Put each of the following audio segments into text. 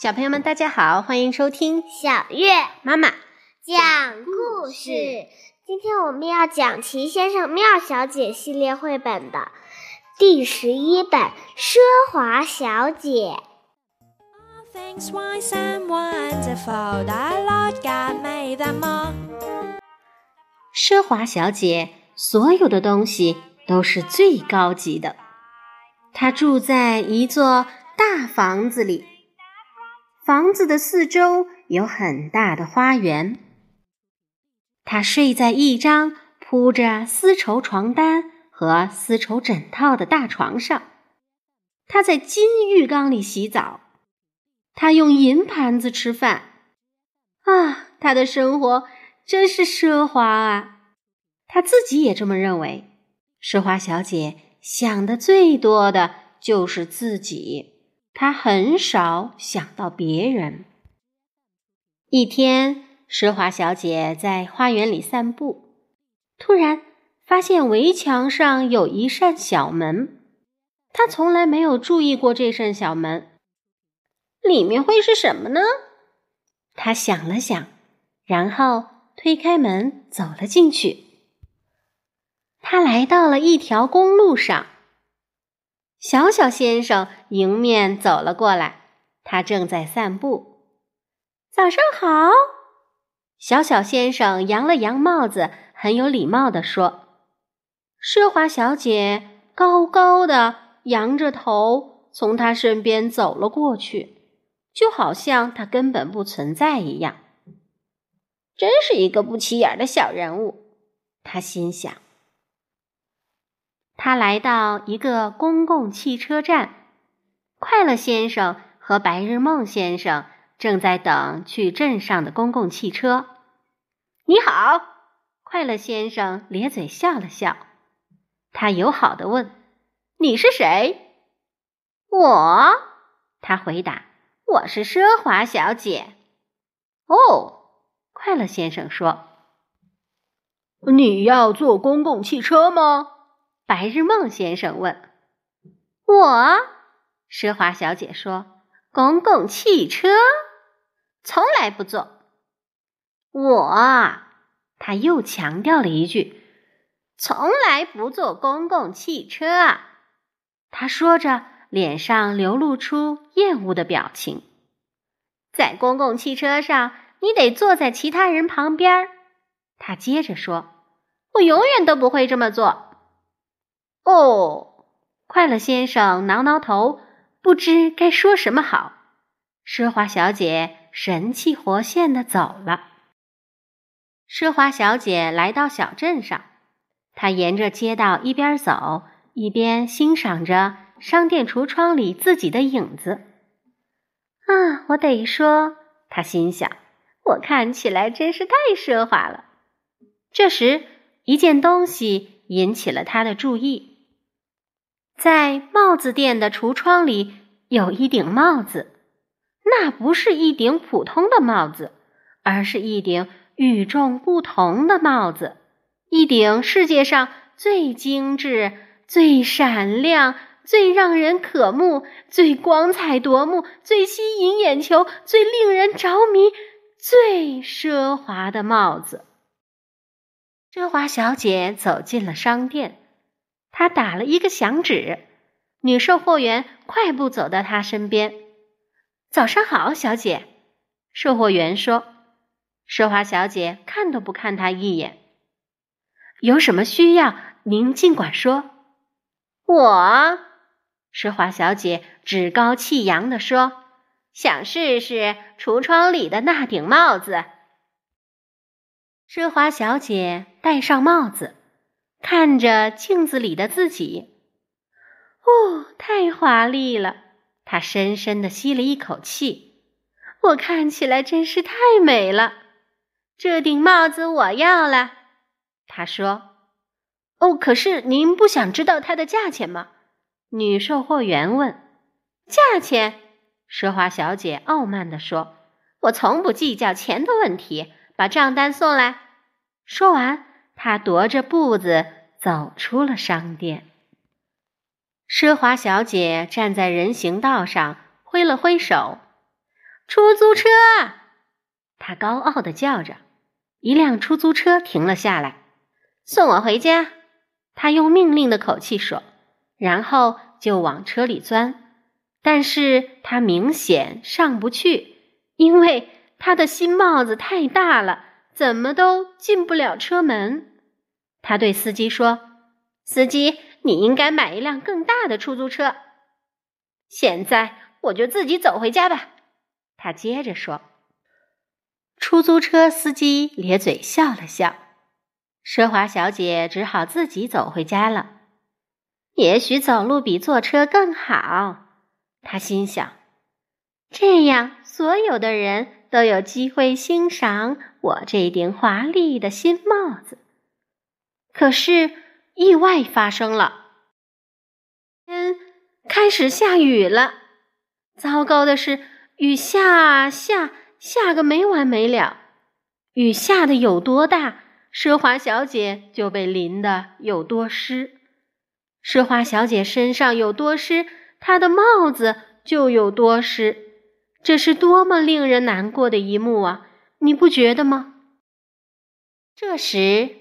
小朋友们，大家好，欢迎收听小月妈妈讲故事。今天我们要讲《齐先生妙小姐》系列绘本的第十一本《奢华小姐》。奢华小姐所有的东西都是最高级的。她住在一座大房子里，房子的四周有很大的花园。她睡在一张铺着丝绸床单和丝绸枕套的大床上。她在金浴缸里洗澡。她用银盘子吃饭。啊，她的生活真是奢华啊！她自己也这么认为。奢华小姐想的最多的就是自己，她很少想到别人。一天。奢华小姐在花园里散步，突然发现围墙上有一扇小门。她从来没有注意过这扇小门，里面会是什么呢？她想了想，然后推开门走了进去。他来到了一条公路上，小小先生迎面走了过来，他正在散步。早上好。小小先生扬了扬帽子，很有礼貌地说：“奢华小姐高高的扬着头，从他身边走了过去，就好像他根本不存在一样。真是一个不起眼的小人物。”他心想。他来到一个公共汽车站，快乐先生和白日梦先生。正在等去镇上的公共汽车。你好，快乐先生咧嘴笑了笑。他友好的问：“你是谁？”我，他回答：“我是奢华小姐。”哦，快乐先生说：“你要坐公共汽车吗？”白日梦先生问。我，奢华小姐说：“公共汽车。”从来不坐。我，他又强调了一句：“从来不坐公共汽车。”他说着，脸上流露出厌恶的表情。在公共汽车上，你得坐在其他人旁边。他接着说：“我永远都不会这么做。”哦，快乐先生挠挠头，不知该说什么好。奢华小姐。神气活现的走了。奢华小姐来到小镇上，她沿着街道一边走一边欣赏着商店橱窗里自己的影子。啊，我得说，她心想，我看起来真是太奢华了。这时，一件东西引起了她的注意，在帽子店的橱窗里有一顶帽子。那不是一顶普通的帽子，而是一顶与众不同的帽子，一顶世界上最精致、最闪亮、最让人渴目、最光彩夺目、最吸引眼球、最令人着迷、最奢华的帽子。奢华小姐走进了商店，他打了一个响指，女售货员快步走到他身边。早上好，小姐。售货员说：“奢华小姐看都不看他一眼。有什么需要，您尽管说。”我，奢华小姐趾高气扬地说：“想试试橱窗里的那顶帽子。”奢华小姐戴上帽子，看着镜子里的自己，哦，太华丽了。他深深的吸了一口气，我看起来真是太美了。这顶帽子我要了。他说：“哦，可是您不想知道它的价钱吗？”女售货员问。“价钱？”奢华小姐傲慢地说，“我从不计较钱的问题。把账单送来。”说完，他踱着步子走出了商店。奢华小姐站在人行道上，挥了挥手：“出租车！”她高傲的叫着。一辆出租车停了下来，“送我回家。”她用命令的口气说，然后就往车里钻。但是她明显上不去，因为她的新帽子太大了，怎么都进不了车门。他对司机说：“司机。”你应该买一辆更大的出租车。现在我就自己走回家吧。”他接着说。出租车司机咧嘴笑了笑。奢华小姐只好自己走回家了。也许走路比坐车更好，她心想。这样，所有的人都有机会欣赏我这顶华丽的新帽子。可是。意外发生了，天开始下雨了。糟糕的是，雨下下下个没完没了。雨下的有多大，奢华小姐就被淋得有多湿。奢华小姐身上有多湿，她的帽子就有多湿。这是多么令人难过的一幕啊！你不觉得吗？这时。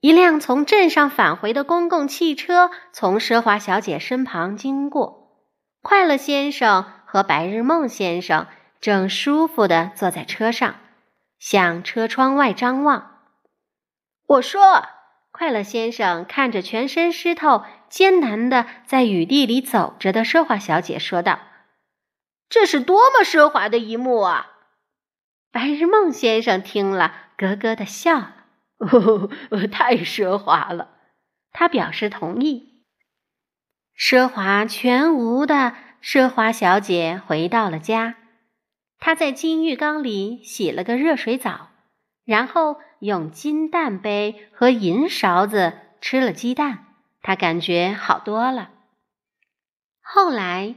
一辆从镇上返回的公共汽车从奢华小姐身旁经过，快乐先生和白日梦先生正舒服地坐在车上，向车窗外张望。我说：“快乐先生看着全身湿透、艰难的在雨地里走着的奢华小姐说道：‘这是多么奢华的一幕啊！’白日梦先生听了，咯咯地笑了。”哦，太奢华了！他表示同意。奢华全无的奢华小姐回到了家，她在金浴缸里洗了个热水澡，然后用金蛋杯和银勺子吃了鸡蛋，她感觉好多了。后来，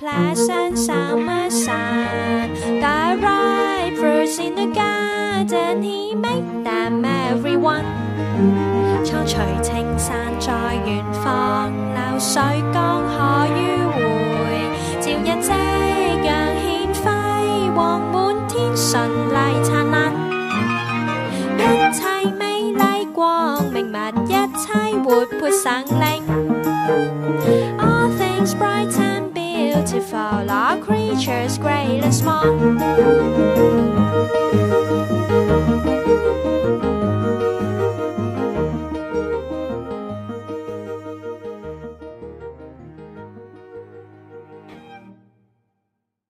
pleasant summer sun. The ripe fruits in the garden, he made them everyone. 苍翠青山在远方，流水江河迂 all our creatures, great and small.